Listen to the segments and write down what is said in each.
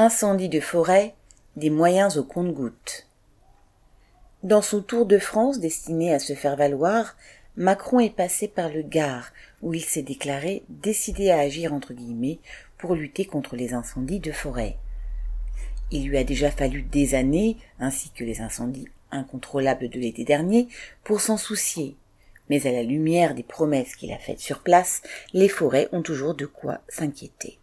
Incendie de forêt, des moyens au compte-gouttes. Dans son tour de France destiné à se faire valoir, Macron est passé par le Gard, où il s'est déclaré décidé à agir entre guillemets pour lutter contre les incendies de forêt. Il lui a déjà fallu des années, ainsi que les incendies incontrôlables de l'été dernier, pour s'en soucier. Mais à la lumière des promesses qu'il a faites sur place, les forêts ont toujours de quoi s'inquiéter.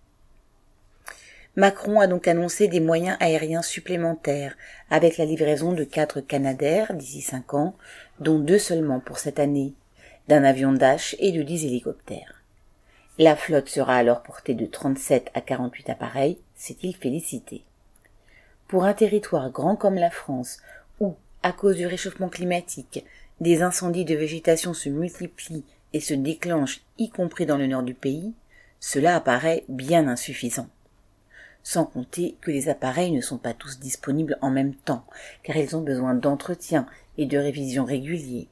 Macron a donc annoncé des moyens aériens supplémentaires, avec la livraison de quatre Canadair d'ici cinq ans, dont deux seulement pour cette année, d'un avion Dash et de dix hélicoptères. La flotte sera alors portée de 37 à 48 appareils, s'est-il félicité. Pour un territoire grand comme la France, où, à cause du réchauffement climatique, des incendies de végétation se multiplient et se déclenchent, y compris dans le nord du pays, cela apparaît bien insuffisant sans compter que les appareils ne sont pas tous disponibles en même temps, car ils ont besoin d'entretien et de révision réguliers.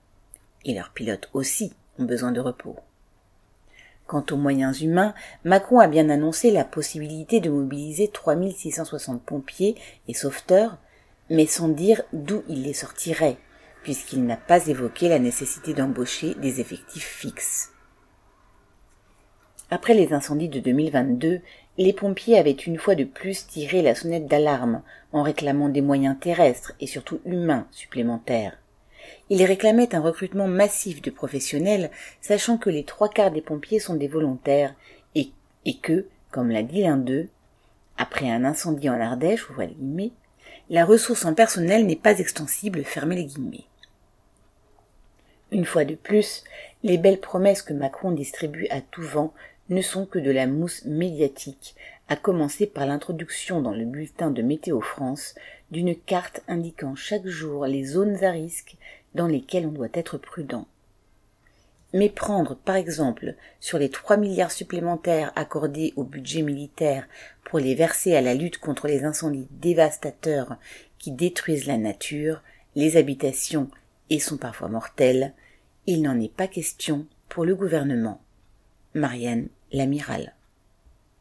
Et leurs pilotes aussi ont besoin de repos. Quant aux moyens humains, Macron a bien annoncé la possibilité de mobiliser 3660 pompiers et sauveteurs, mais sans dire d'où il les sortirait, puisqu'il n'a pas évoqué la nécessité d'embaucher des effectifs fixes. Après les incendies de 2022, les pompiers avaient une fois de plus tiré la sonnette d'alarme en réclamant des moyens terrestres et surtout humains supplémentaires. Ils réclamaient un recrutement massif de professionnels, sachant que les trois quarts des pompiers sont des volontaires et, que, comme l'a dit l'un d'eux, après un incendie en Ardèche, la ressource en personnel n'est pas extensible, fermez les guillemets. Une fois de plus, les belles promesses que Macron distribue à tout vent ne sont que de la mousse médiatique, à commencer par l'introduction dans le bulletin de Météo France d'une carte indiquant chaque jour les zones à risque dans lesquelles on doit être prudent. Mais prendre, par exemple, sur les 3 milliards supplémentaires accordés au budget militaire pour les verser à la lutte contre les incendies dévastateurs qui détruisent la nature, les habitations et sont parfois mortels, il n'en est pas question pour le gouvernement. Marianne l'amiral.